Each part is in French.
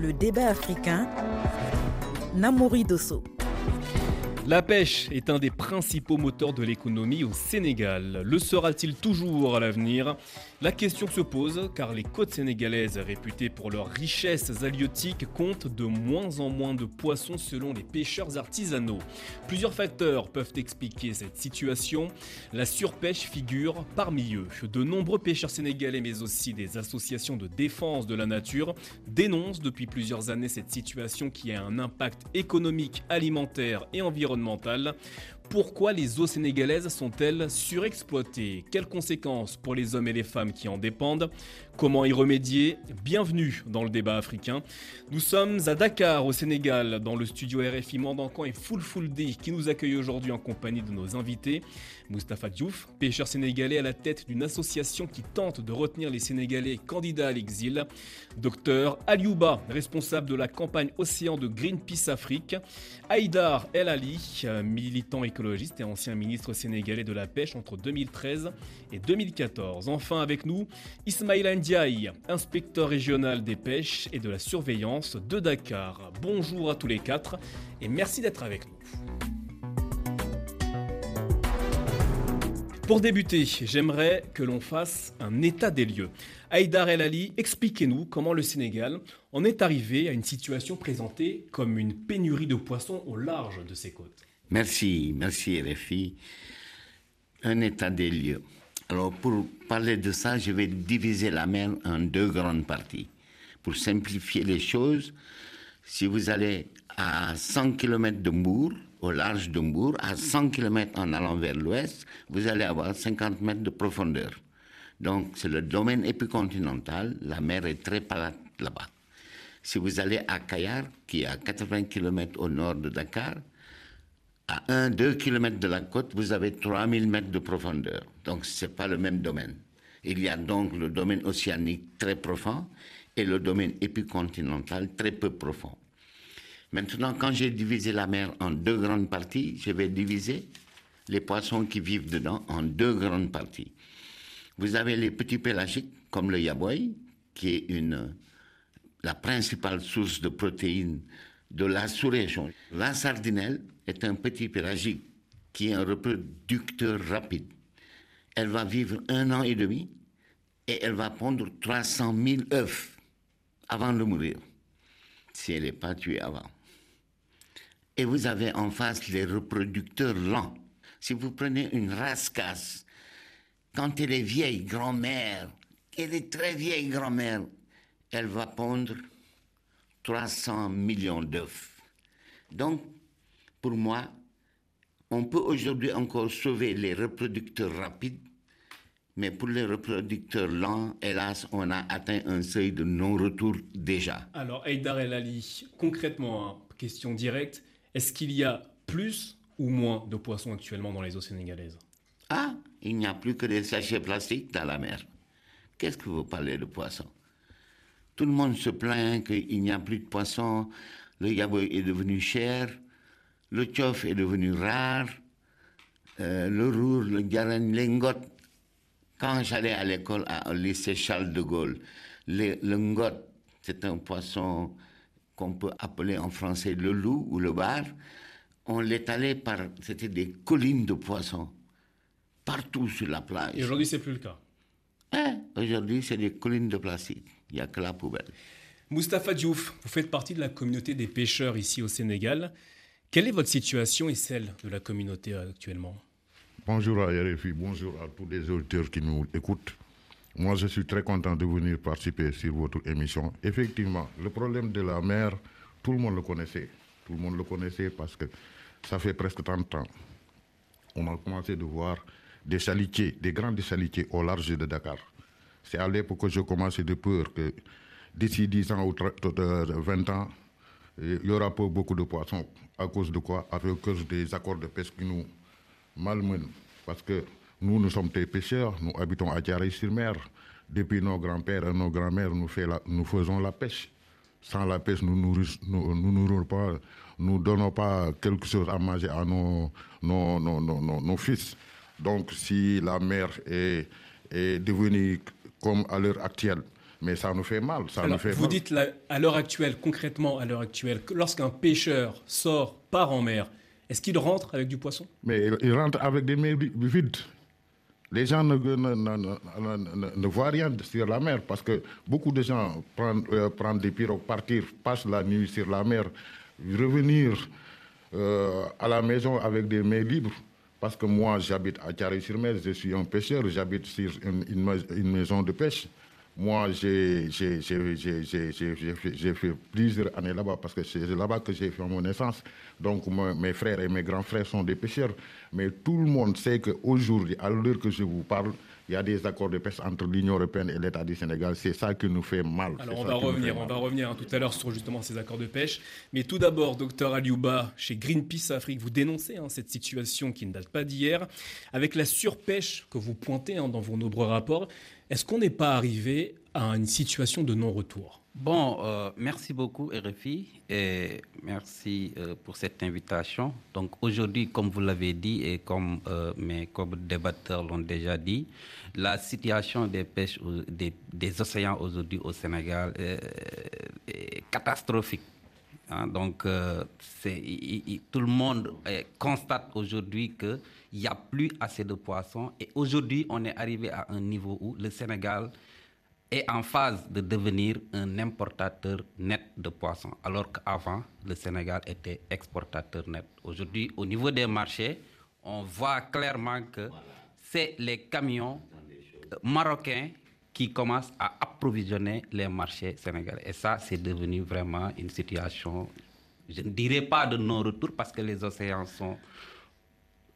Le débat africain. Namouri Dosso. La pêche est un des principaux moteurs de l'économie au Sénégal. Le sera-t-il toujours à l'avenir? La question se pose car les côtes sénégalaises, réputées pour leurs richesses halieutiques, comptent de moins en moins de poissons selon les pêcheurs artisanaux. Plusieurs facteurs peuvent expliquer cette situation. La surpêche figure parmi eux. De nombreux pêcheurs sénégalais mais aussi des associations de défense de la nature dénoncent depuis plusieurs années cette situation qui a un impact économique, alimentaire et environnemental pourquoi les eaux sénégalaises sont-elles surexploitées? Quelles conséquences pour les hommes et les femmes qui en dépendent? Comment y remédier? Bienvenue dans le débat africain. Nous sommes à Dakar, au Sénégal, dans le studio RFI Mandankan et Full Full Day qui nous accueille aujourd'hui en compagnie de nos invités. Mustapha Diouf, pêcheur sénégalais à la tête d'une association qui tente de retenir les Sénégalais candidats à l'exil. Docteur Aliouba, responsable de la campagne Océan de Greenpeace Afrique. Haïdar El Ali, militant écologiste et ancien ministre sénégalais de la pêche entre 2013 et 2014. Enfin avec nous, Ismail Ndiaye, inspecteur régional des pêches et de la surveillance de Dakar. Bonjour à tous les quatre et merci d'être avec nous. Pour débuter, j'aimerais que l'on fasse un état des lieux. Haïdar El Ali, expliquez-nous comment le Sénégal en est arrivé à une situation présentée comme une pénurie de poissons au large de ses côtes. Merci, merci RFI. Un état des lieux. Alors pour parler de ça, je vais diviser la mer en deux grandes parties. Pour simplifier les choses, si vous allez à 100 km de Mbourg, au large de Mbourg, à 100 km en allant vers l'ouest, vous allez avoir 50 mètres de profondeur. Donc c'est le domaine épicontinental, la mer est très plate là-bas. Si vous allez à Kayar, qui est à 80 km au nord de Dakar, à 1-2 km de la côte, vous avez 3000 mètres de profondeur. Donc ce n'est pas le même domaine. Il y a donc le domaine océanique très profond et le domaine épicontinental très peu profond. Maintenant, quand j'ai divisé la mer en deux grandes parties, je vais diviser les poissons qui vivent dedans en deux grandes parties. Vous avez les petits pélagiques, comme le yaboy, qui est une, la principale source de protéines de la sous-région. La sardinelle est un petit pélagique qui est un reproducteur rapide. Elle va vivre un an et demi et elle va pondre 300 000 œufs avant de mourir, si elle n'est pas tuée avant. Et vous avez en face les reproducteurs lents. Si vous prenez une rascasse, quand elle est vieille grand-mère, elle est très vieille grand-mère, elle va pondre 300 millions d'œufs. Donc, pour moi, on peut aujourd'hui encore sauver les reproducteurs rapides, mais pour les reproducteurs lents, hélas, on a atteint un seuil de non-retour déjà. Alors, Eidar El Ali, concrètement, hein, question directe, est-ce qu'il y a plus ou moins de poissons actuellement dans les eaux sénégalaises Ah, il n'y a plus que des sachets plastiques dans la mer. Qu'est-ce que vous parlez de poissons? Tout le monde se plaint qu'il n'y a plus de poissons, le yaboy est devenu cher, le tchof est devenu rare, euh, le roux, le garan, l'ingot. Quand j'allais à l'école au lycée Charles de Gaulle, le ngot, c'est un poisson qu'on peut appeler en français le loup ou le bar. On l'étalait par, c'était des collines de poissons partout sur la plage. Et aujourd'hui, c'est plus le cas. Hein? Aujourd'hui, c'est des collines de plastique. Il n'y a que la poubelle. Mustapha Diouf, vous faites partie de la communauté des pêcheurs ici au Sénégal. Quelle est votre situation et celle de la communauté actuellement? Bonjour à RFI, bonjour à tous les auditeurs qui nous écoutent. Moi, je suis très content de venir participer sur votre émission. Effectivement, le problème de la mer, tout le monde le connaissait. Tout le monde le connaissait parce que ça fait presque 30 ans. On a commencé de voir des chalutiers, des grands chalutiers au large de Dakar. C'est à l'époque que je commençais de peur que d'ici 10 ans ou 20 ans, il y aura pas beaucoup de poissons. À cause de quoi? À cause des accords de pêche qui nous malmenent. Parce que nous, nous sommes des pêcheurs, nous habitons à Tiaray-sur-Mer. Depuis nos grands-pères et nos grands-mères, nous, nous, faisons la pêche. Sans la pêche, nous ne nous, nous, pas, nous donnons pas quelque chose à manger à nos, nos, nos, nos fils. Donc, si la mer est, est devenue comme à l'heure actuelle, mais ça nous fait mal. Ça Alors, nous fait vous mal. dites là, à l'heure actuelle, concrètement à l'heure actuelle, lorsqu'un pêcheur sort, part en mer, est-ce qu'il rentre avec du poisson? Mais il, il rentre avec des vi- vides. Les gens ne, voient rien sur la mer parce que beaucoup de gens prennent, euh, des pirogues, partir, passent la nuit sur la mer, revenir euh, à la maison avec des mains libres. Parce que moi, j'habite à Carré-sur-Mer, je suis un pêcheur, j'habite sur une maison de pêche. Moi, j'ai fait- plusieurs années là-bas parce que c'est là-bas que j'ai fait mon naissance. Donc, moi, mes frères et mes grands frères sont des pêcheurs. Mais tout le monde sait qu'aujourd'hui, à l'heure que je vous parle, il y a des accords de pêche entre l'Union européenne et l'État du Sénégal. C'est ça qui nous fait mal. Alors on va revenir, on va revenir tout à l'heure sur justement ces accords de pêche. Mais tout d'abord, docteur Aliouba, chez Greenpeace Afrique, vous dénoncez hein, cette situation qui ne date pas d'hier, avec la surpêche que vous pointez hein, dans vos nombreux rapports. Est-ce qu'on n'est pas arrivé à une situation de non-retour? Bon, euh, merci beaucoup RFI et merci euh, pour cette invitation. Donc aujourd'hui, comme vous l'avez dit et comme euh, mes co-débatteurs l'ont déjà dit, la situation des pêches, des, océans aujourd'hui au Sénégal est catastrophique. Hein, donc, euh, tout le monde euh, constate aujourd'hui qu'il n'y a plus assez de poissons. Et aujourd'hui, on est arrivé à un niveau où le Sénégal est en phase de devenir un importateur net de poissons, alors qu'avant, le Sénégal était exportateur net. Aujourd'hui, au niveau des marchés, on voit clairement que c'est les camions euh, marocains qui commencent à approvisionner les marchés sénégalais. Et ça, c'est devenu vraiment une situation, je ne dirais pas de non-retour parce que les océans sont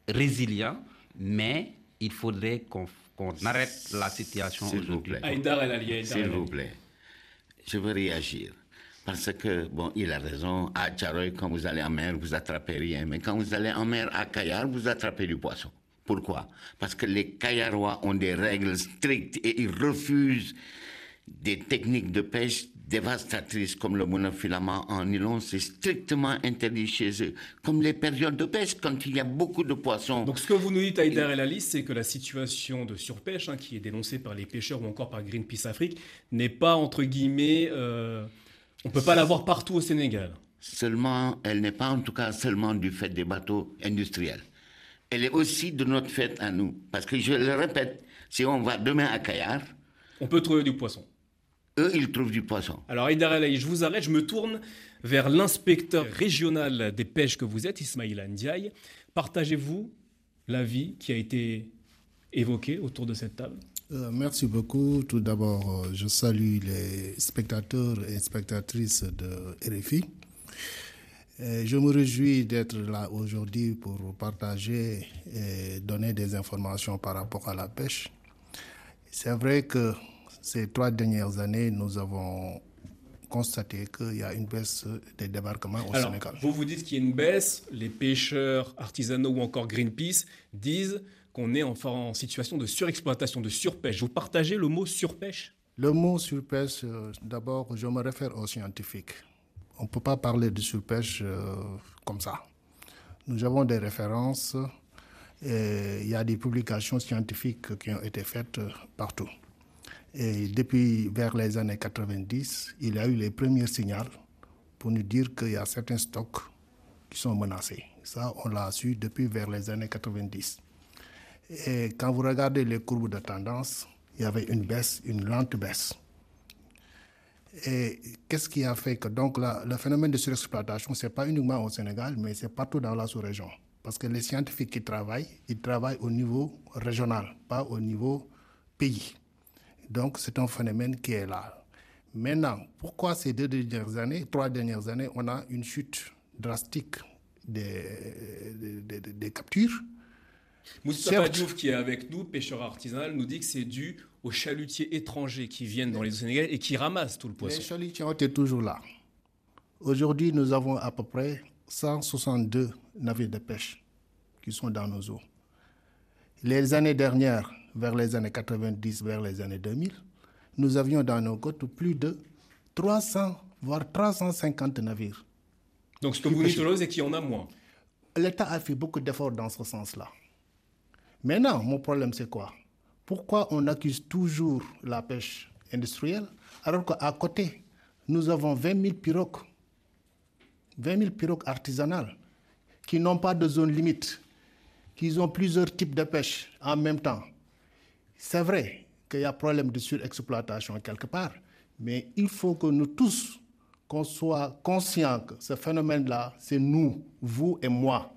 résilients, mais il faudrait qu'on arrête la situation S'il vous aujourd'hui. S'il vous plaît, je veux réagir. Parce que, bon, il a raison, à Tcharoy, quand vous allez en mer, vous attrapez rien. Mais quand vous allez en mer à Kayar, vous attrapez du poisson. Pourquoi? Parce que les Kayarois ont des règles strictes et ils refusent des techniques de pêche dévastatrices comme le monofilament en nylon. C'est strictement interdit chez eux. Comme les périodes de pêche, quand il y a beaucoup de poissons. Donc ce que vous nous dites, Aïdar El Ali, c'est que la situation de surpêche, hein, qui est dénoncée par les pêcheurs ou encore par Greenpeace Afrique, n'est pas, entre guillemets, euh, on ne peut pas l'avoir partout au Sénégal. Seulement, elle n'est pas en tout cas seulement du fait des bateaux industriels. Elle est aussi de notre fait à nous. Parce que je le répète, si on va demain à Kayar, On peut trouver du poisson. eux, ils trouvent du poisson. Alors Aïdar je vous arrête, je me tourne vers l'inspecteur régional des pêches que vous êtes, Ismaïla Ndiaye. Partagez-vous l'avis qui a été évoqué autour de cette table? Euh, merci beaucoup. Tout d'abord, euh, je salue les spectateurs et spectatrices de RFI. Et je me réjouis d'être là aujourd'hui pour partager et donner des informations par rapport à la pêche. C'est vrai que ces trois dernières années, nous avons constaté qu'il y a une baisse des débarquements au Alors, Sénégal. vous vous dites qu'il y a une baisse, les pêcheurs artisanaux ou encore Greenpeace disent qu'on est enfin en situation de surexploitation, de surpêche. Vous partagez le mot surpêche? Le mot surpêche, euh, d'abord, je me réfère aux scientifiques. On ne peut pas parler de surpêche euh, comme ça. Nous avons des références et il y a des publications scientifiques qui ont été faites euh, partout. Et depuis vers les années 90, il y a eu les premiers signaux pour nous dire qu'il y a certains stocks qui sont menacés. Ça, on l'a su depuis vers les années 90. Et quand vous regardez les courbes de tendance, il y avait une baisse, une lente baisse. Et qu'est-ce qui a fait que donc la- le phénomène de surexploitation, ce n'est pas uniquement au Sénégal, mais c'est partout dans la sous-région. Parce que les scientifiques qui travaillent, ils travaillent au niveau régional, pas au niveau pays. Donc c'est un phénomène qui est là. Maintenant, pourquoi ces deux dernières années, trois dernières années, on a une chute drastique des, des- des- des captures? Moustapha. Diouf, qui est avec nous, pêcheur artisanal, nous dit que c'est dû aux chalutiers étrangers qui viennent dans les eaux sénégalaises et qui ramassent tout le Les poisson. chalutiers ont été toujours là. Aujourd'hui, nous avons à peu près 162 navires de pêche qui sont dans nos eaux. Les années dernières, vers les années 90, vers les années 2000, nous avions dans nos côtes plus de 300, voire 350 navires. Donc ce que vous dites c'est qu'il y en a moins? L'État a fait beaucoup d'efforts dans ce sens-là. Maintenant, mon problème, c'est quoi? Pourquoi on accuse toujours la pêche industrielle, alors qu'à côté, nous avons 20 000 pirogues, 20 000 pirogues artisanales qui n'ont pas de zone limite, qui ont plusieurs types de pêche en même temps. C'est vrai qu'il y a problème de surexploitation quelque part, mais il faut que nous tous, qu'on soit conscients que ce phénomène-là, c'est nous, vous et moi.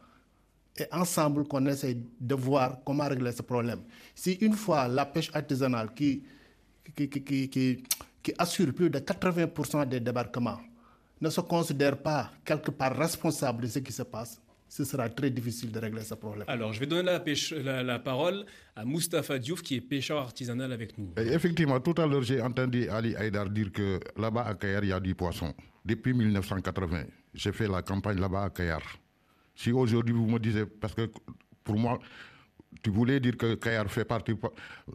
Et ensemble, qu'on essaie de voir comment régler ce problème. Si une fois la pêche artisanale qui, qui, qui, qui, qui assure plus de 80% des débarquements ne se considère pas quelque part responsable de ce qui se passe, ce sera très difficile de régler ce problème. Alors, je vais donner la, pêche, la, la parole à Mustapha Diouf, qui est pêcheur artisanal avec nous. Et effectivement, tout à l'heure, j'ai entendu Ali Haïdar dire que là-bas à Kayar, il y a du poisson. Depuis 1980, j'ai fait la campagne là-bas à Kayar. Si aujourd'hui vous me disiez, parce que pour moi, tu voulais dire que Kayar fait partie,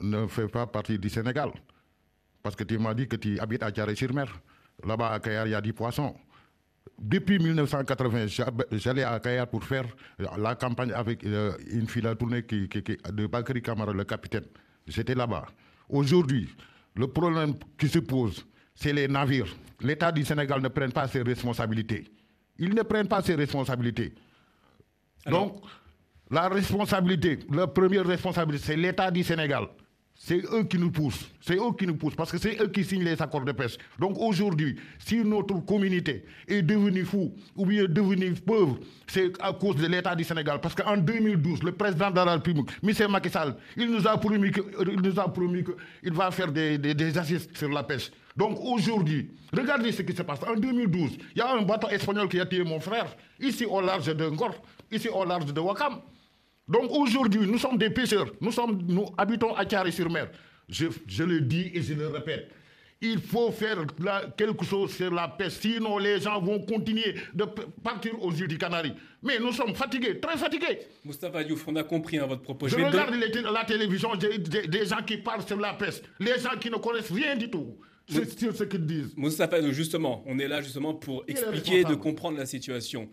ne fait pas partie du Sénégal. Parce que tu m'as dit que tu habites à Tiaré-sur-Mer. Là-bas à Kayar, il y a du poisson. Depuis 1980, j'allais à Kayar pour faire la campagne avec euh, une file à tourner qui, de Bakary Kamara, le capitaine. J'étais là-bas. Aujourd'hui, le problème qui se pose, c'est les navires. L'État du Sénégal ne prend pas ses responsabilités. Ils ne prennent pas ses responsabilités. Donc, la responsabilité, la première responsabilité, c'est l'État du Sénégal. C'est eux qui nous poussent. C'est eux qui nous poussent parce que c'est eux qui signent les accords de pêche. Donc aujourd'hui, si notre communauté est devenue fou ou bien devenue pauvre, c'est à cause de l'État du Sénégal. Parce qu'en 2012, le président de la République, M. Macky Sall, il nous a promis qu'il va faire des, des, des assises sur la pêche. Donc aujourd'hui, regardez ce qui se passe. En 2012, il y a un bateau espagnol qui a tué mon frère, ici au large de Ngor, ici au large de Wakam. Donc aujourd'hui, nous sommes des pêcheurs, nous, sommes, nous habitons à Carré-sur-Mer. Je, je, le dis et je le répète. Il faut faire la, quelque chose sur la pêche, sinon les gens vont continuer de partir aux îles du Canari. Mais nous sommes fatigués, très fatigués. Moustapha Diouf, on a compris hein, votre propos. Je, je regarde de... la télévision, des, des, gens qui parlent sur la pêche, les gens qui ne connaissent rien du tout. C'est ce qu'ils disent. Moustapha, justement, on est là justement pour expliquer, de comprendre la situation.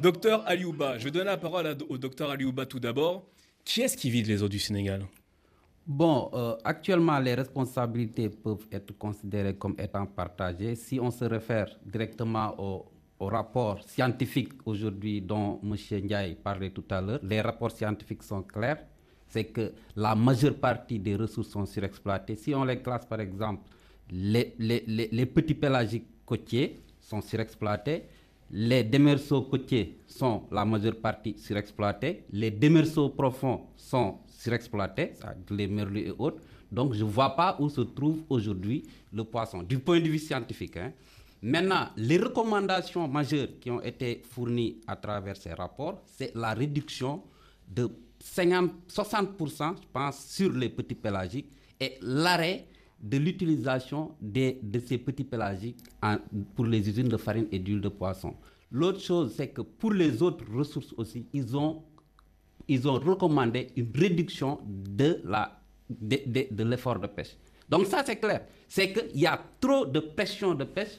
Docteur Aliouba, je donne la parole au docteur Aliouba tout d'abord. Qui est-ce qui vide les eaux du Sénégal? Bon, euh, actuellement, les responsabilités peuvent être considérées comme étant partagées. Si on se réfère directement au, au rapport scientifique aujourd'hui dont M. Ndiaye parlait tout à l'heure, les rapports scientifiques sont clairs. C'est que la majeure partie des ressources sont surexploitées. Si on les classe, par exemple, les, les petits pélagiques côtiers sont surexploités. Les démerceaux côtiers sont la majeure partie surexploités. Les démerceaux profonds sont surexploités, les merlus et autres. Donc, je ne vois pas où se trouve aujourd'hui le poisson, du point de vue scientifique. Hein. Maintenant, les recommandations majeures qui ont été fournies à travers ces rapports, c'est la réduction de 50, 60%, je pense, sur les petits pélagiques et l'arrêt de l'utilisation de, ces petits pélagiques pour les usines de farine et d'huile de poisson. L'autre chose, c'est que pour les autres ressources aussi, ils ont, ils ont recommandé une réduction de, la, de, de, l'effort de pêche. Donc ça, c'est clair. C'est qu'il y a trop de pression de pêche,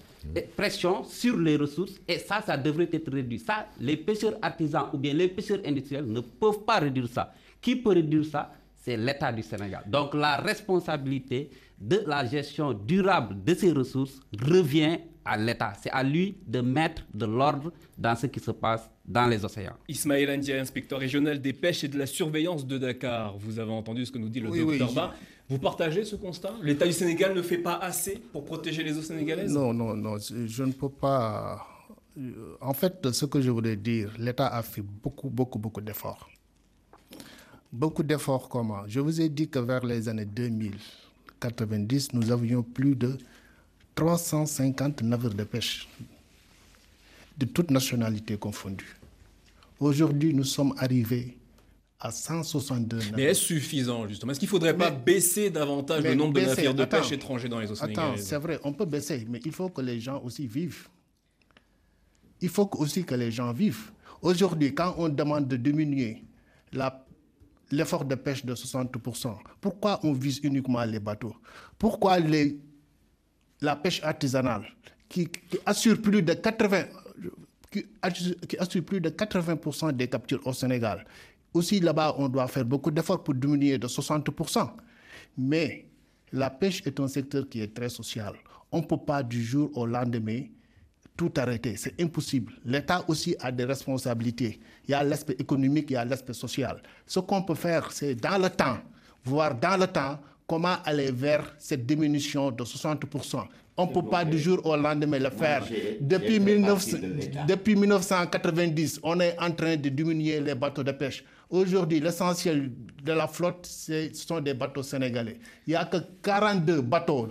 pression sur les ressources, et ça, ça devrait être réduit. Ça, les pêcheurs artisans ou bien les pêcheurs industriels ne peuvent pas réduire ça. Qui peut réduire ça? C'est l'État du Sénégal. Donc la responsabilité de la gestion durable de ces ressources revient à l'État. C'est à lui de mettre de l'ordre dans ce qui se passe dans les océans. Ismaël Andia, inspecteur régional des pêches et de la surveillance de Dakar. Vous avez entendu ce que nous dit le oui, docteur oui, Ba. Vous partagez ce constat? L'État du Sénégal ne fait pas assez pour protéger les eaux sénégalaises? Non, non, non. Je ne peux pas. En fait, ce que je voulais dire, l'État a fait beaucoup, beaucoup, beaucoup d'efforts beaucoup d'efforts comment? Je vous ai dit que vers les années 2090, nous avions plus de 350 navires de pêche, de toutes nationalités confondues. Aujourd'hui, nous sommes arrivés à 162 navires. Mais est-ce suffisant, justement? Est-ce qu'il ne faudrait mais, pas baisser davantage le nombre baisser, de navires de attends, pêche étrangers dans les eaux Attends, c'est vrai, on peut baisser, mais il faut que les gens aussi vivent. Il faut aussi que les gens vivent. Aujourd'hui, quand on demande de diminuer la l'effort de pêche de 60%. Pourquoi on vise uniquement les bateaux? Pourquoi la pêche artisanale, qui, assure plus de 80, qui, qui assure plus de 80% des captures au Sénégal, aussi là-bas, on doit faire beaucoup d'efforts pour diminuer de 60%. Mais la pêche est un secteur qui est très social. On ne peut pas du jour au lendemain tout arrêter. C'est impossible. L'État aussi a des responsabilités. Il y a l'aspect économique, il y a l'aspect social. Ce qu'on peut faire, c'est dans le temps, voir dans le temps comment aller vers cette diminution de 60%. On ne peut pas du jour au lendemain le faire. Depuis, 19, depuis 1990, on est en train de diminuer les bateaux de pêche. Aujourd'hui, l'essentiel de la flotte, ce sont des bateaux sénégalais. Il n'y a que 42 bateaux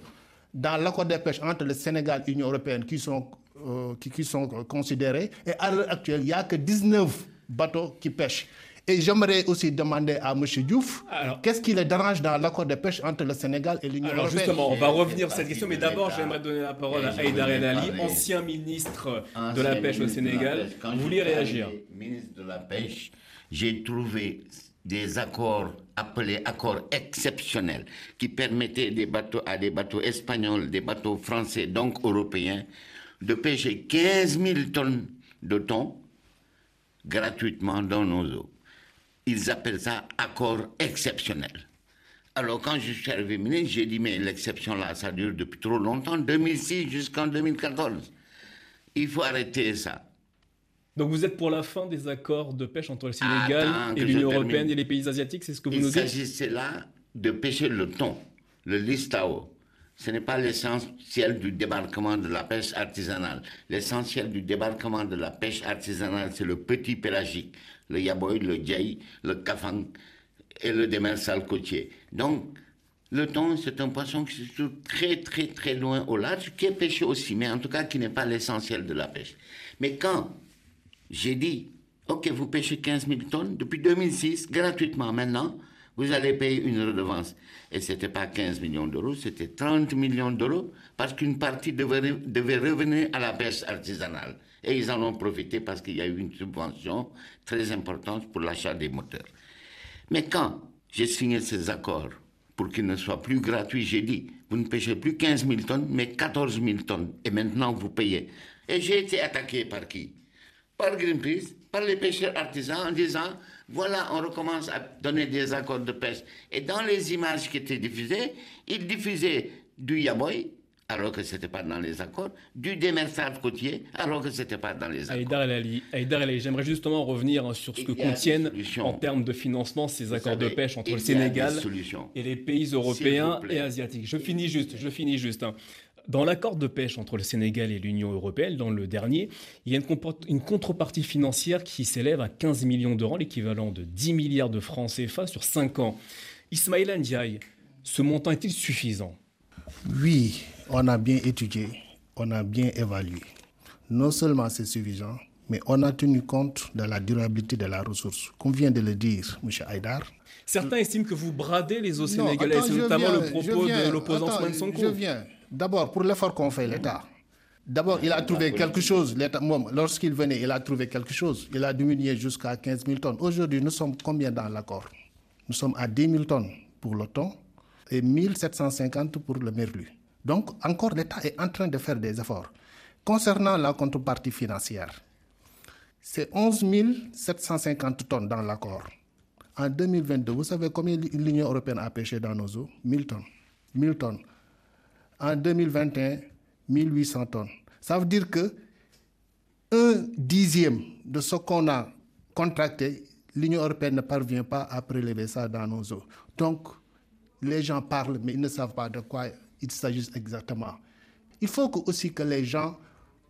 dans l'accord de pêche entre le Sénégal et l'Union européenne qui sont, euh, qui, qui, sont considérés. Et à l'heure actuelle, il n'y a que 19 bateaux qui pêchent. Et j'aimerais aussi demander à M. Diouf, qu'est-ce qui le dérange dans l'accord de pêche entre le Sénégal et l'Union européenne? Alors justement, on va revenir sur cette question, mais d'abord j'aimerais donner la parole à Haïdar El Ali, ancien ministre de la Pêche au Sénégal. Vous voulez réagir Ministre de la Pêche, j'ai trouvé des accords appelés accords exceptionnels qui permettaient des bateaux, à des bateaux espagnols, des bateaux français, donc européens, de pêcher 15 000 tonnes de thon gratuitement dans nos eaux ils appellent ça accord exceptionnel. Alors quand je suis arrivé ministre, j'ai dit mais l'exception là, ça dure depuis trop longtemps, 2006 jusqu'en 2014. Il faut arrêter ça. Donc vous êtes pour la fin des accords de pêche entre le Sénégal et l'Union européenne et les pays asiatiques, c'est ce que vous Il nous dites? Il s'agissait là de pêcher le thon, le listao. Ce n'est pas l'essentiel du débarquement de la pêche artisanale. L'essentiel du débarquement de la pêche artisanale, c'est le petit pélagique, le yaboy, le djaï, le kafang et le démersal côtier. Donc, le thon, c'est un poisson qui se trouve très, très, très loin au large, qui est pêché aussi, mais en tout cas qui n'est pas l'essentiel de la pêche. Mais quand j'ai dit, OK, vous pêchez 15 000 tonnes depuis 2006, gratuitement maintenant, vous allez payer une redevance. Et ce n'était pas 15 millions d'euros, c'était 30 millions d'euros, parce qu'une partie devait, revenir à la pêche artisanale. Et ils en ont profité parce qu'il y a eu une subvention très importante pour l'achat des moteurs. Mais quand j'ai signé ces accords pour qu'ils ne soient plus gratuits, j'ai dit, vous ne pêchez plus 15 000 tonnes, mais 14 000 tonnes. Et maintenant, vous payez. Et j'ai été attaqué par qui? Par Greenpeace, par les pêcheurs artisans en disant, voilà, on recommence à donner des accords de pêche. Et dans les images qui étaient diffusées, ils diffusaient du yaboy, alors que ce n'était pas dans les accords, du démersage côtier, alors que ce n'était pas dans les accords. Aïdar El Ali, j'aimerais justement revenir sur ce que contiennent en termes de financement ces accords de pêche entre le Sénégal et les pays européens et asiatiques. Je finis juste, je finis juste. Hein. Dans l'accord de pêche entre le Sénégal et l'Union européenne, dans le dernier, il y a une, une contrepartie financière qui s'élève à 15 millions d'euros, l'équivalent de 10 milliards de francs CFA sur 5 ans. Ismaïl Ndiaye, ce montant est-il suffisant? Oui, on a bien étudié, on a bien évalué. Non seulement c'est suffisant, mais on a tenu compte de la durabilité de la ressource. Comme vient de le dire M. Haïdar. Certains estiment que vous bradez les eaux sénégalais, c'est notamment le propos de l'opposant Ousmane Sonko. Je viens. D'abord, pour l'effort qu'on fait, l'État. D'abord, il a trouvé quelque chose. Lorsqu'il venait, il a trouvé quelque chose. Il a diminué jusqu'à 15 000 tonnes. Aujourd'hui, nous sommes combien dans l'accord? Nous sommes à 10 000 tonnes pour le thon et 1 750 pour le merlu. Donc, encore, l'État est en train de faire des efforts. Concernant la contrepartie financière, c'est 11 750 tonnes dans l'accord. En 2022, vous savez combien l'Union européenne a pêché dans nos eaux? 1000 tonnes. 1000 tonnes. En 2021, 1800 tonnes. Ça veut dire que un dixième de ce qu'on a contracté, l'Union européenne ne parvient pas à prélever ça dans nos eaux. Donc, les gens parlent, mais ils ne savent pas de quoi il s'agit exactement. Il faut aussi que les gens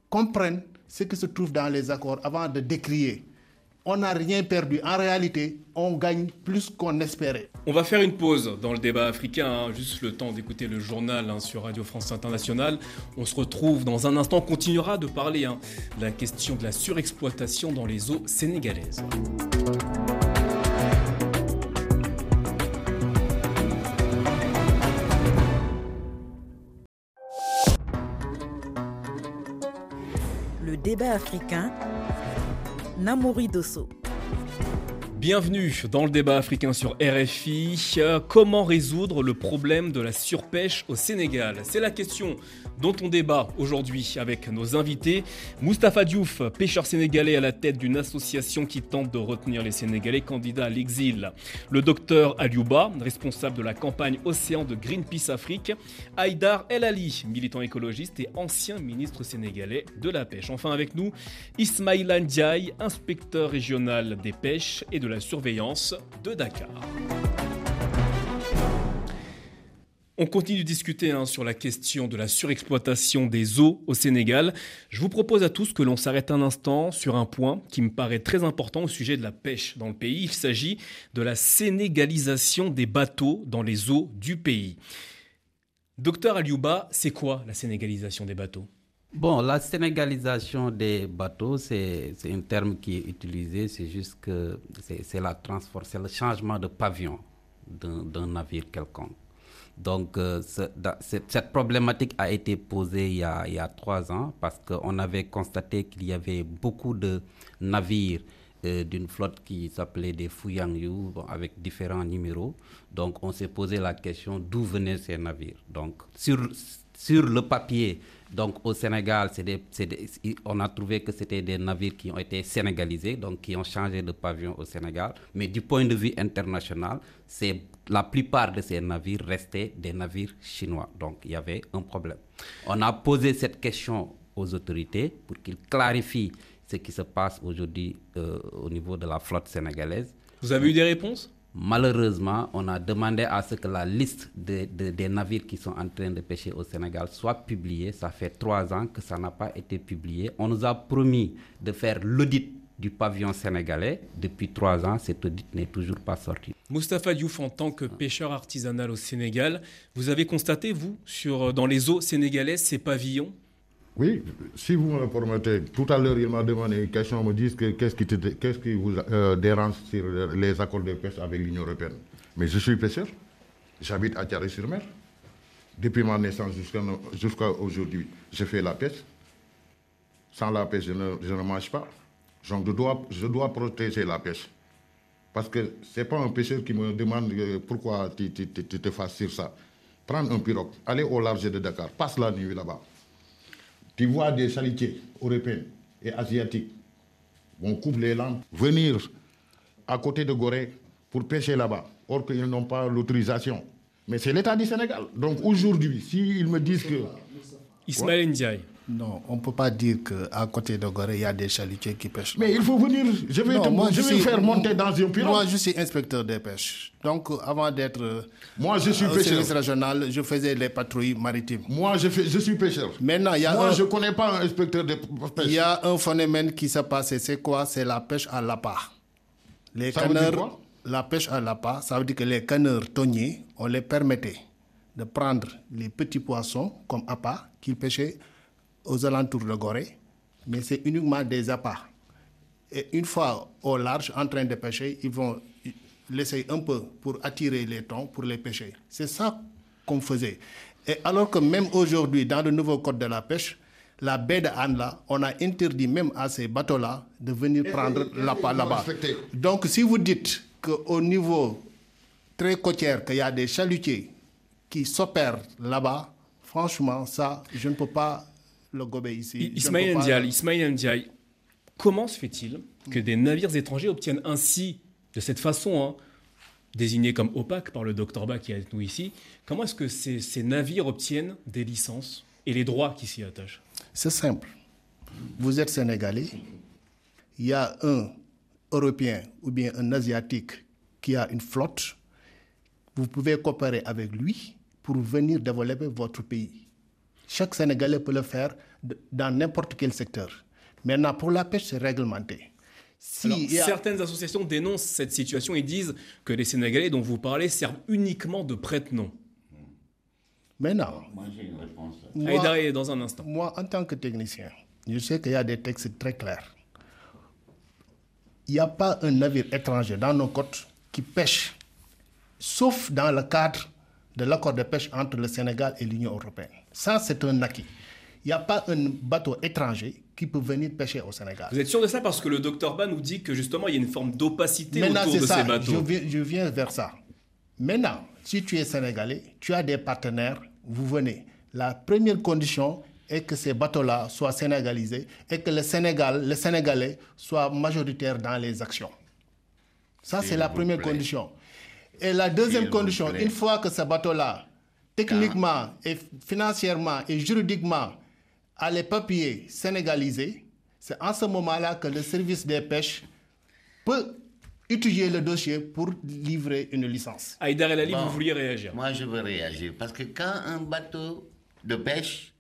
comprennent ce qui se trouve dans les accords avant de décrier. On n'a rien perdu. En réalité, on gagne plus qu'on espérait. On va faire une pause dans le débat africain, hein. juste le temps d'écouter le journal hein, sur Radio France Internationale. On se retrouve dans un instant, on continuera de parler hein, de la question de la surexploitation dans les eaux sénégalaises. Le débat africain, Namouri Dosso. Bienvenue dans le débat africain sur RFI. Comment résoudre le problème de la surpêche au Sénégal? C'est la question dont on débat aujourd'hui avec nos invités. Mustapha Diouf, pêcheur sénégalais à la tête d'une association qui tente de retenir les Sénégalais candidats à l'exil. Le docteur Aliouba, responsable de la campagne Océan de Greenpeace Afrique. Haïdar El Ali, militant écologiste et ancien ministre sénégalais de la pêche. Enfin avec nous, Ismaïla Ndiaye, inspecteur régional des pêches et de la surveillance de Dakar. On continue de discuter hein, sur la question de la surexploitation des eaux au Sénégal. Je vous propose à tous que l'on s'arrête un instant sur un point qui me paraît très important au sujet de la pêche dans le pays. Il s'agit de la sénégalisation des bateaux dans les eaux du pays. Docteur Aliouba, c'est quoi la sénégalisation des bateaux? Bon, la sénégalisation des bateaux, c'est un terme qui est utilisé, c'est juste que c'est la c'est le changement de pavillon d'un navire quelconque. Donc, euh, cette problématique a été posée il y a, trois ans parce qu'on avait constaté qu'il y avait beaucoup de navires euh, d'une flotte qui s'appelait des Fuyangyu bon, avec différents numéros. Donc, on s'est posé la question d'où venaient ces navires. Donc, sur le papier, donc au Sénégal, on a trouvé que c'était des navires qui ont été sénégalisés, donc qui ont changé de pavillon au Sénégal. Mais du point de vue international, c'est la plupart de ces navires restaient des navires chinois. Donc il y avait un problème. On a posé cette question aux autorités pour qu'ils clarifient ce qui se passe aujourd'hui euh, au niveau de la flotte sénégalaise. Vous avez eu des réponses? Malheureusement, on a demandé à ce que la liste des navires qui sont en train de pêcher au Sénégal soit publiée. Ça fait trois ans que ça n'a pas été publié. On nous a promis de faire l'audit du pavillon sénégalais. Depuis trois ans, cet audit n'est toujours pas sorti. Moustapha Diouf, en tant que pêcheur artisanal au Sénégal, vous avez constaté, vous, sur, dans les eaux sénégalaises, ces pavillons? Oui, si vous me permettez, tout à l'heure, il m'a demandé une question, me dit qu'est-ce qui, vous euh, dérange sur les accords de pêche avec l'Union européenne? Mais je suis pêcheur, j'habite à Thierry-sur-Mer. Depuis ma naissance jusqu'à aujourd'hui, je fais la pêche. Sans la pêche, je ne, mange pas. Donc je dois, protéger la pêche. Parce que ce n'est pas un pêcheur qui me demande euh, pourquoi tu, te fasses sur ça. Prends un pirogue, allez au large de Dakar, passe la nuit là-bas tu vois des chalutiers européens et asiatiques vont couper les lampes, venir à côté de Gorée pour pêcher là-bas, or qu'ils n'ont pas l'autorisation. Mais c'est l'État du Sénégal. Donc aujourd'hui, s'ils me disent que... Ismaël Ndiaye. Non, on ne peut pas dire qu'à côté de Gorée, il y a des chalutiers qui pêchent. Mais il faut venir, je vais, je, vais faire monter dans un pirogue. Moi, je suis inspecteur des pêches. Donc, avant d'être moi, je suis pêcheur. service régional, je faisais les patrouilles maritimes. Moi, je, fais, je suis pêcheur. Maintenant, il y a moi, je ne connais pas un inspecteur de pêche. Il y a un phénomène qui s'est passé. C'est quoi? C'est la pêche à l'appât. Les canards, la pêche à l'appât, ça veut dire que les canards tonniers, on les permettait de prendre les petits poissons comme appât qu'ils pêchaient aux alentours de Gorée, mais c'est uniquement des appâts. Et une fois au large, en train de pêcher, ils vont laisser un peu pour attirer les thons, pour les pêcher. C'est ça qu'on faisait. Et alors que même aujourd'hui, dans le nouveau code de la pêche, la baie de là, on a interdit même à ces bateaux-là de venir prendre l'appât là-bas. Donc si vous dites qu'au niveau très côtier, qu'il y a des chalutiers qui s'opèrent là-bas, franchement, ça, je ne peux pas le gober ici. Ismaël Ndiaye, comment se fait-il que des navires étrangers obtiennent ainsi, de cette façon, hein, désignés comme opaques par le docteur Bach qui est avec nous ici, comment est-ce que ces, ces navires obtiennent des licences et les droits qui s'y attachent? C'est simple. Vous êtes sénégalais, il y a un Européen ou bien un Asiatique qui a une flotte, vous pouvez coopérer avec lui pour venir développer votre pays. Chaque Sénégalais peut le faire dans n'importe quel secteur. Maintenant, pour la pêche, c'est réglementé. Si Certaines associations dénoncent cette situation et disent que les Sénégalais dont vous parlez servent uniquement de prête-nom. Mais non. Moi, j'ai une réponse. Moi, dans un instant. Moi, en tant que technicien, je sais qu'il y a des textes très clairs. Il n'y a pas un navire étranger dans nos côtes qui pêche, sauf dans le cadre de l'accord de pêche entre le Sénégal et l'Union européenne. Ça, c'est un acquis. Il n'y a pas un bateau étranger qui peut venir pêcher au Sénégal. Vous êtes sûr de ça? Parce que le docteur Ba nous dit que justement il y a une forme d'opacité autour de ça, ces bateaux. Je viens, je viens vers ça. Maintenant, si tu es sénégalais, tu as des partenaires, vous venez. La première condition est que ces bateaux-là soient sénégalisés et que le Sénégal, les Sénégalais soient majoritaires dans les actions. Ça, c'est la première condition. Et la deuxième condition, une fois que ce bateau-là, techniquement et financièrement et juridiquement, a les papiers sénégalisés, c'est en ce moment-là que le service des pêches peut étudier le dossier pour livrer une licence. Aïdar El Ali, vous vouliez réagir Moi, je veux réagir parce que quand un bateau de pêche,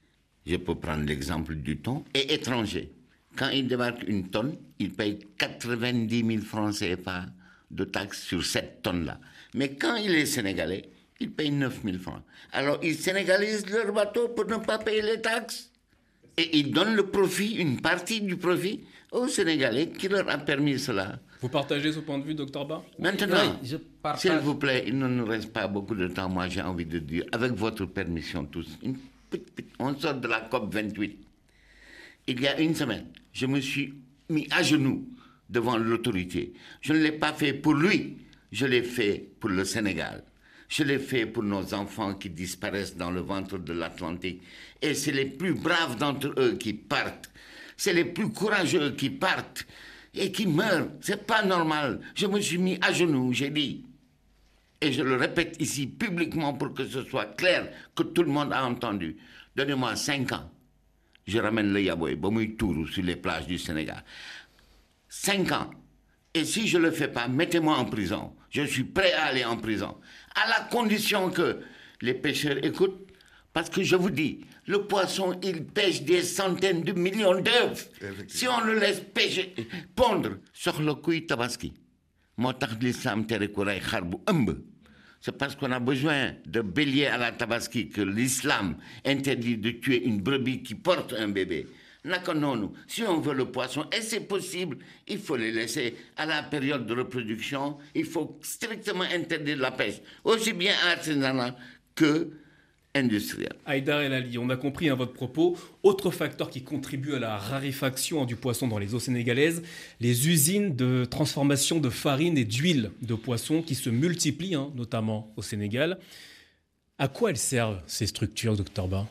je peux prendre l'exemple du thon, est étranger, quand il débarque une tonne, il paye 90 000 francs CFA de taxes sur cette tonne-là. Mais quand il est sénégalais, il paye 9 000 francs. Alors, ils sénégalisent leur bateau pour ne pas payer les taxes. Et ils donnent le profit, une partie du profit, aux Sénégalais qui leur a permis cela. Vous partagez ce point de vue, docteur Ba? Maintenant, s'il vous plaît, il ne nous reste pas beaucoup de temps. Moi, j'ai envie de dire, avec votre permission tous, on sort de la COP 28. Il y a une semaine, je me suis mis à genoux devant l'autorité. Je ne l'ai pas fait pour lui, je l'ai fait pour le Sénégal. Je l'ai fait pour nos enfants qui disparaissent dans le ventre de l'Atlantique. Et c'est les plus braves d'entre eux qui partent. C'est les plus courageux qui partent et qui meurent. C'est pas normal. Je me suis mis à genoux, j'ai dit. Et je le répète ici publiquement pour que ce soit clair, que tout le monde a entendu. Donnez-moi cinq ans. Je ramène le Yaboy, Tourou, sur les plages du Sénégal. Cinq ans. Et si je ne le fais pas, mettez-moi en prison. Je suis prêt à aller en prison à la condition que les pêcheurs écoutent. Parce que je vous dis, le poisson, il pêche des centaines de millions d'œufs. Si on le laisse pêcher, pondre, sur le kuy tabaski, c'est parce qu'on a besoin de bélier à la tabaski que l'islam interdit de tuer une brebis qui porte un bébé si on veut le poisson, et c'est possible, il faut les laisser à la période de reproduction, il faut strictement interdire la pêche, aussi bien artisanale que industrielle. Aïdar El Ali, on a compris hein, votre propos. Autre facteur qui contribue à la raréfaction du poisson dans les eaux sénégalaises, les usines de transformation de farine et d'huile de poisson qui se multiplient, hein, notamment au Sénégal. À quoi elles servent ces structures, docteur Ba?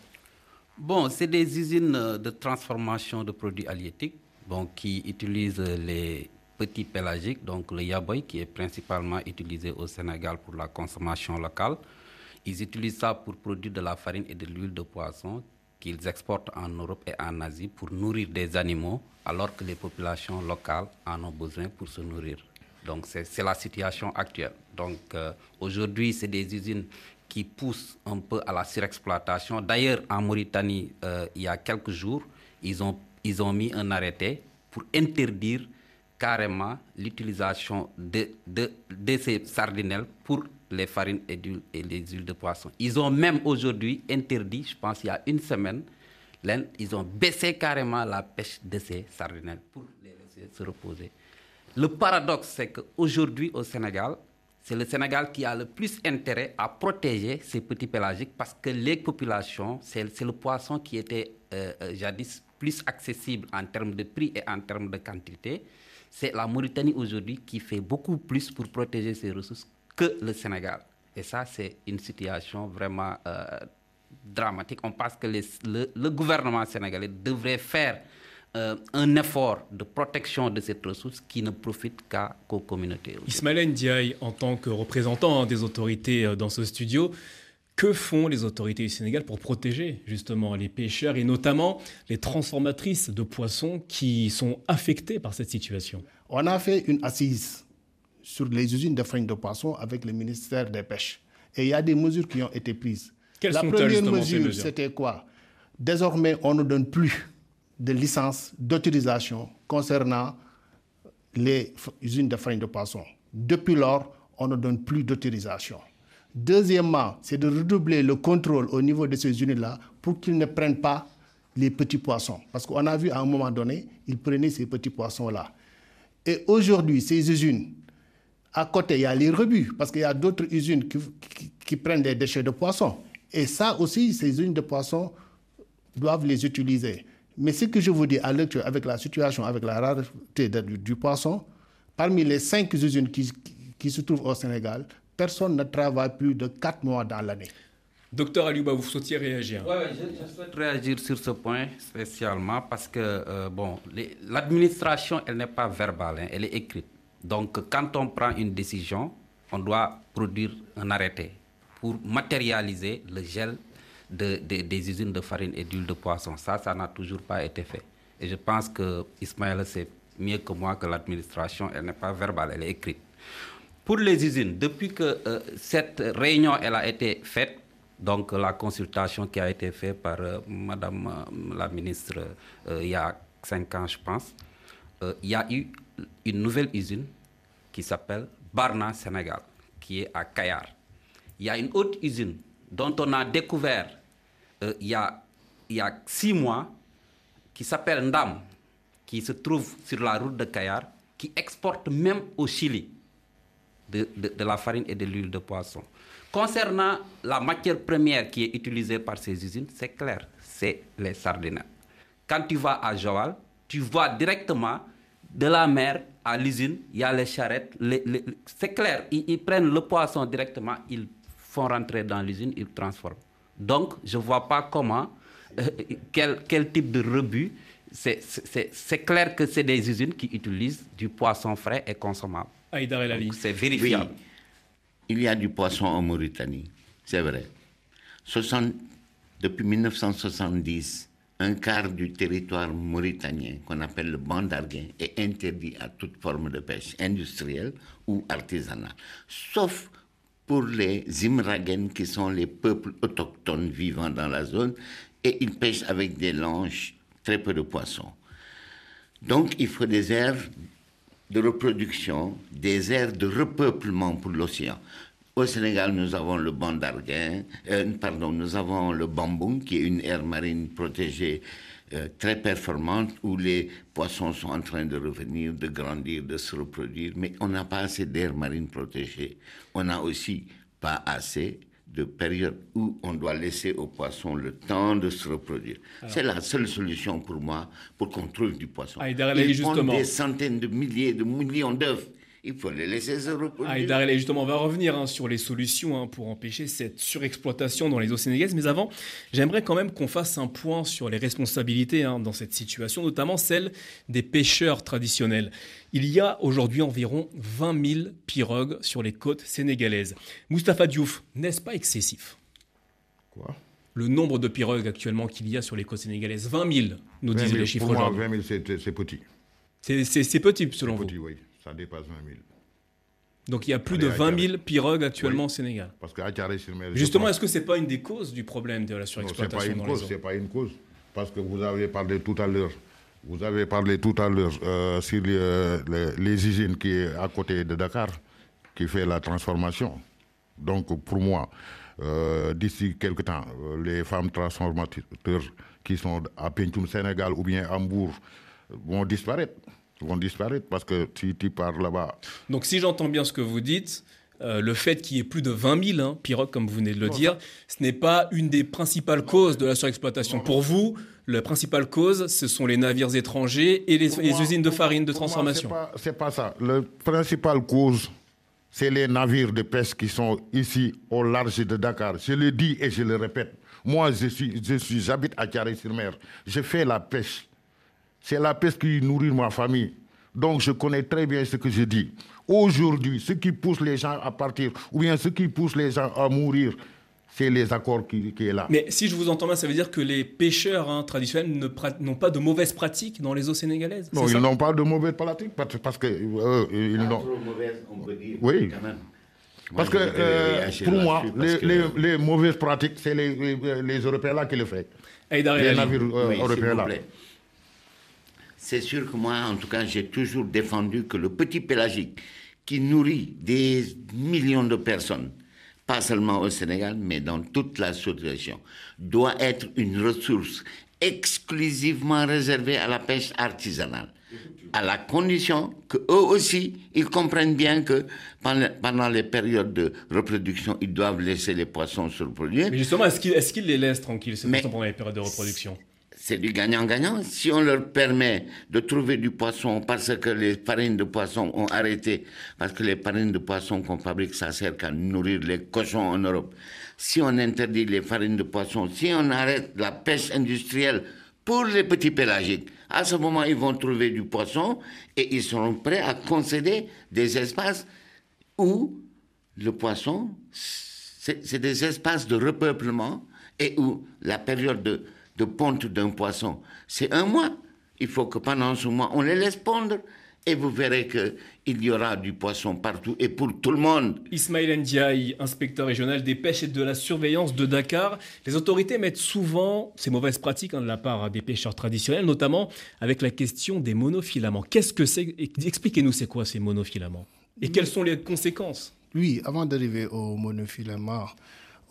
Bon, c'est des usines de transformation de produits halieutiques bon, qui utilisent les petits pélagiques, donc le yaboy qui est principalement utilisé au Sénégal pour la consommation locale. Ils utilisent ça pour produire de la farine et de l'huile de poisson qu'ils exportent en Europe et en Asie pour nourrir des animaux alors que les populations locales en ont besoin pour se nourrir. Donc c'est la situation actuelle. Donc euh, aujourd'hui, c'est des usines qui pousse un peu à la surexploitation. D'ailleurs, en Mauritanie, euh, il y a quelques jours, ils ont, ils ont mis un arrêté pour interdire carrément l'utilisation de, de, ces sardinelles pour les farines et, et, les huiles de poisson. Ils ont même aujourd'hui interdit, je pense il y a une semaine, ils ont baissé carrément la pêche de ces sardinelles pour les laisser se reposer. Le paradoxe, c'est qu'aujourd'hui au Sénégal, c'est le Sénégal qui a le plus intérêt à protéger ces petits pélagiques parce que les populations, c'est le poisson qui était euh, euh, jadis plus accessible en termes de prix et en termes de quantité. C'est la Mauritanie aujourd'hui qui fait beaucoup plus pour protéger ses ressources que le Sénégal. Et ça, c'est une situation vraiment euh, dramatique. On pense que le, gouvernement sénégalais devrait faire un effort de protection de cette ressource qui ne profite qu'aux communautés. Ismaël Ndiaye, en tant que représentant des autorités euh, dans ce studio, que font les autorités du Sénégal pour protéger justement les pêcheurs et notamment les transformatrices de poissons qui sont affectés par cette situation? On a fait une assise sur les usines de farine de poisson avec le ministère des Pêches. Et il y a des mesures qui ont été prises. Quelles La sont première mesure, c'était quoi? Désormais, on ne donne plus de licences d'autorisation concernant les usines de farine de poisson. Depuis lors, on ne donne plus d'autorisation. Deuxièmement, c'est de redoubler le contrôle au niveau de ces usines-là pour qu'ils ne prennent pas les petits poissons. Parce qu'on a vu à un moment donné, ils prenaient ces petits poissons-là. Et aujourd'hui, ces usines, à côté, il y a les rebuts, parce qu'il y a d'autres usines qui, qui, prennent des déchets de poissons. Et ça aussi, ces usines de poissons doivent les utiliser. Mais ce que je vous dis à l'heure avec la situation, avec la rareté du, poisson, parmi les cinq usines qui, qui, se trouvent au Sénégal, personne ne travaille plus de quatre mois dans l'année. Docteur Aliouba, vous souhaitiez réagir Oui, je, souhaite réagir sur ce point spécialement parce que euh, bon, l'administration, elle n'est pas verbale, hein, elle est écrite. Donc, quand on prend une décision, on doit produire un arrêté pour matérialiser le gel des usines de farine et d'huile de poisson. Ça, ça n'a toujours pas été fait. Et je pense que Ismaël sait mieux que moi que l'administration, elle n'est pas verbale, elle est écrite. Pour les usines, depuis que euh, cette réunion elle a été faite, donc la consultation qui a été faite par euh, Madame euh, la ministre il y a cinq ans, je pense, il y a eu une nouvelle usine qui s'appelle Barna Sénégal, qui est à Kayar. Il y a une autre usine dont on a découvert euh, il, y a, six mois, qui s'appelle Ndam, qui se trouve sur la route de Kayar, qui exporte même au Chili de, de, la farine et de l'huile de poisson. Concernant la matière première qui est utilisée par ces usines, c'est clair, c'est les sardines. Quand tu vas à Joal, tu vois directement de la mer à l'usine, il y a les charrettes. c'est clair, ils, ils, prennent le poisson directement, ils font rentrer dans l'usine, ils transforment. Donc, je ne vois pas comment, euh, quel, quel, type de rebut. C'est clair que c'est des usines qui utilisent du poisson frais et consommable. C'est vérifiable. Oui, il y a du poisson en Mauritanie, c'est vrai. 60, depuis 1970, un quart du territoire mauritanien, qu'on appelle le banc d'Arguin, est interdit à toute forme de pêche industrielle ou artisanale, sauf pour les Imragen, qui sont les peuples autochtones vivant dans la zone, et ils pêchent avec des langes, très peu de poissons. Donc il faut des aires de reproduction, des aires de repeuplement pour l'océan. Au Sénégal, nous avons le banc d'Arguin, euh, pardon, nous avons le bambou, qui est une aire marine protégée euh, très performante où les poissons sont en train de revenir, de grandir, de se reproduire, mais on n'a pas assez d'air marine protégée. On n'a aussi pas assez de périodes où on doit laisser aux poissons le temps de se reproduire. C'est la seule solution pour moi pour qu'on trouve du poisson. Ah, Ils justement. des centaines de milliers, de millions d'œufs il faut les laisser se reproduire. Ah, justement, on va revenir hein, sur les solutions hein, pour empêcher cette surexploitation dans les eaux sénégalaises. Mais avant, j'aimerais quand même qu'on fasse un point sur les responsabilités hein, dans cette situation, notamment celle des pêcheurs traditionnels. Il y a aujourd'hui environ 20 000 pirogues sur les côtes sénégalaises. Moustapha Diouf, n'est-ce pas excessif? Quoi? Le nombre de pirogues actuellement qu'il y a sur les côtes sénégalaises 20 000, nous disent les chiffres aujourd'hui. 20 000, c'est petit. C'est petit, selon vous petit, oui ça dépasse 20 000. Donc il y a plus de 20 000 pirogues actuellement au Sénégal. Parce qu'à Justement, est-ce que ce n'est pas une des causes du problème de la surexploitation non, Ce n'est pas une cause. Parce que vous avez parlé tout à l'heure. Vous avez parlé tout à l'heure euh, sur les, les, usines qui est à côté de Dakar, qui fait la transformation. Donc pour moi, euh, d'ici quelques temps, euh, les femmes transformateurs qui sont à Pentoum, Sénégal ou bien à Hambourg vont disparaître vont disparaître parce que si tu pars là-bas. Donc si j'entends bien ce que vous dites, euh, le fait qu'il y ait plus de 20 000 hein, pirogues, comme vous venez de le dire, ce n'est pas une des principales causes de la surexploitation. Pour vous, la principale cause, ce sont les navires étrangers et les, usines de farine de transformation. Ce n'est pas, ça. La principale cause, c'est les navires de pêche qui sont ici au large de Dakar. Je le dis et je le répète. Moi, je suis, je suis, j'habite à Carré-sur-Mer. Je fais la pêche. C'est la peste qui nourrit ma famille. Donc je connais très bien ce que je dis. Aujourd'hui, ce qui pousse les gens à partir, ou bien ce qui pousse les gens à mourir, c'est les accords qui, qui est là. Mais si je vous entends bien, ça veut dire que les pêcheurs hein, traditionnels n'ont pas de mauvaises pratiques dans les eaux sénégalaises? Non, ils n'ont pas de mauvaises pratiques parce, que euh, ils n'ont. on peut dire. Oui. parce que euh, pour moi, les, mauvaises pratiques, c'est les, les, Européens là qui le font. les navires euh, européens là. C'est sûr que moi, en tout cas, j'ai toujours défendu que le petit pélagique, qui nourrit des millions de personnes, pas seulement au Sénégal, mais dans toute la sous-région, doit être une ressource exclusivement réservée à la pêche artisanale, à la condition qu'eux aussi, ils comprennent bien que pendant les périodes de reproduction, ils doivent laisser les poissons se reproduire. Mais justement, est-ce qu'ils les laissent tranquilles, ces poissons, pendant les périodes de reproduction? C'est du gagnant-gagnant. Si on leur permet de trouver du poisson parce que les farines de poisson ont arrêté, parce que les farines de poisson qu'on fabrique, ça sert qu'à nourrir les cochons en Europe. Si on interdit les farines de poisson, si on arrête la pêche industrielle pour les petits pélagiques, à ce moment, ils vont trouver du poisson et ils seront prêts à concéder des espaces où le poisson, c'est des espaces de repeuplement et où la période de de ponte d'un poisson, c'est un mois. Il faut que pendant ce mois, on les laisse pondre et vous verrez qu'il y aura du poisson partout et pour tout le monde. Ismaël Ndiaye, inspecteur régional des pêches et de la surveillance de Dakar. Les autorités mettent souvent ces mauvaises pratiques hein, de la part des pêcheurs traditionnels, notamment avec la question des monofilaments. Qu'est-ce que c'est? Expliquez-nous c'est quoi ces monofilaments? Et quelles sont les conséquences? Oui, avant d'arriver aux monofilaments,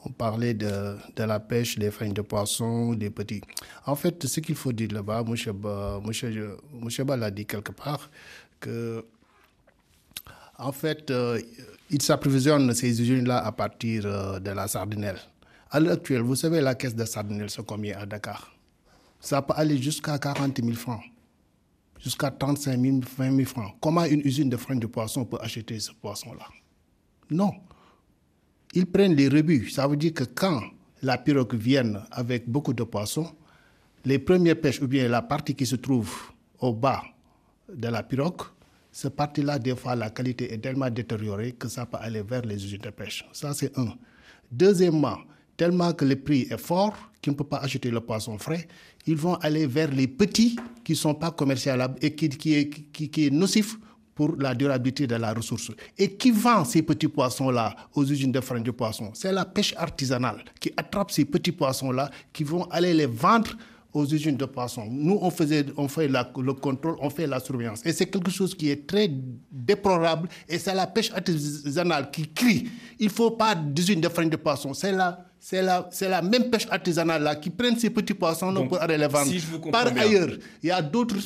on parlait de, de, la pêche, des farines de poisson, des petits. En fait, ce qu'il faut dire là-bas, Moucheba l'a dit quelque part, que en fait, euh, il s'approvisionne ces usines-là à partir euh, de la sardinelle. À l'heure actuelle, vous savez, la caisse de sardinelle, c'est combien à Dakar? Ça peut aller jusqu'à 40 000 francs, jusqu'à 35 000, 20 000 francs. Comment une usine de farine de poisson peut acheter ce poisson-là? Non ils prennent les rebuts. Ça veut dire que quand la pirogue vient avec beaucoup de poissons, les premières pêches ou bien la partie qui se trouve au bas de la pirogue, cette partie-là, des fois, la qualité est tellement détériorée que ça peut aller vers les usines de pêche. Ça, c'est un. Deuxièmement, tellement que le prix est fort, qu'ils ne peuvent pas acheter le poisson frais, ils vont aller vers les petits qui ne sont pas commerciables et qui, qui, qui, qui est nocif pour la durabilité de la ressource. Et qui vend ces petits poissons-là aux usines de farine de poisson? C'est la pêche artisanale qui attrape ces petits poissons-là, qui vont aller les vendre aux usines de poissons. Nous, on, faisait, on fait le contrôle, on fait la surveillance. Et c'est quelque chose qui est très déplorable. Et c'est la pêche artisanale qui crie. Il ne faut pas d'usines de farine de poisson. C'est la, c'est la, c'est la même pêche artisanale là qui prennent ces petits poissons pour aller les vendre. Par ailleurs, il y a d'autres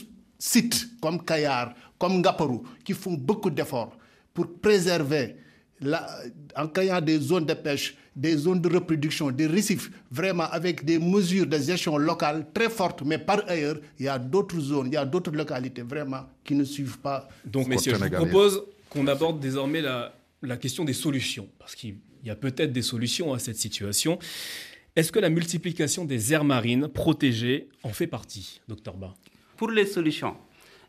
sites comme Kayar, comme Ngaparou, qui font beaucoup d'efforts pour préserver, la, en créant des zones de pêche, des zones de reproduction, des récifs, vraiment avec des mesures de gestion locale très fortes. Mais par ailleurs, il y a d'autres zones, il y a d'autres localités vraiment qui ne suivent pas. Donc, messieurs, je vous propose qu'on aborde désormais la, la question des solutions, parce qu'il y a peut-être des solutions à cette situation. Est-ce que la multiplication des aires marines protégées en fait partie, docteur Ba? Pour les solutions,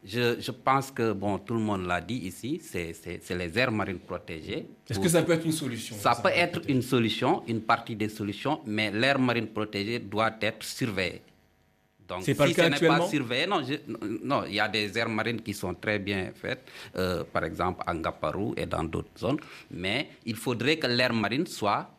je, pense que bon, tout le monde l'a dit ici, c'est les aires marines protégées. Est-ce que ça peut être une solution? Ça peut être une solution, une partie des solutions, mais l'aire marine protégée doit être surveillée. Donc, si pas le cas ce n'est pas surveillé, non, non, il y a des aires marines qui sont très bien faites, euh, par exemple à Ngaparou et dans d'autres zones, mais il faudrait que l'aire marine soit,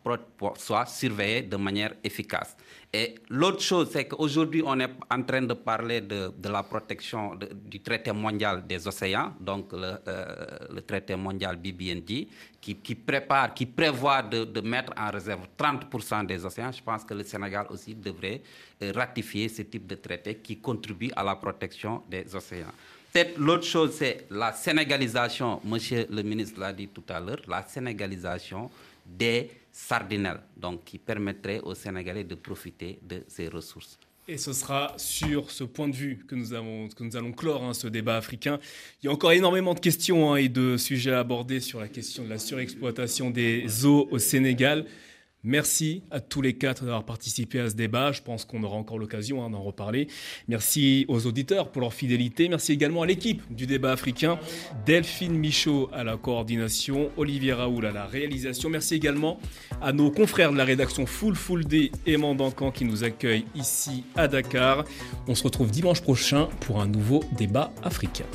soit surveillée de manière efficace. Et l'autre chose, c'est qu'aujourd'hui, on est en train de parler de, la protection du traité mondial des océans, donc le, euh, traité mondial BBND, qui, prépare, qui prévoit de, de, mettre en réserve 30% des océans. Je pense que le Sénégal aussi devrait euh, ratifier ce type de traité qui contribue à la protection des océans. Peut-être l'autre chose, c'est la sénégalisation, monsieur le ministre l'a dit tout à l'heure, la sénégalisation des sardinelle, donc qui permettrait aux Sénégalais de profiter de ces ressources. Et ce sera sur ce point de vue que nous, avons, que nous allons clore hein, ce débat africain. Il y a encore énormément de questions hein, et de sujets à aborder sur la question de la surexploitation des eaux au Sénégal. Merci à tous les quatre d'avoir participé à ce débat. Je pense qu'on aura encore l'occasion hein, d'en reparler. Merci aux auditeurs pour leur fidélité. Merci également à l'équipe du débat africain. Delphine Michaud à la coordination, Olivier Raoul à la réalisation. Merci également à nos confrères de la rédaction Full Full Day et Mandancan qui nous accueillent ici à Dakar. On se retrouve dimanche prochain pour un nouveau débat africain.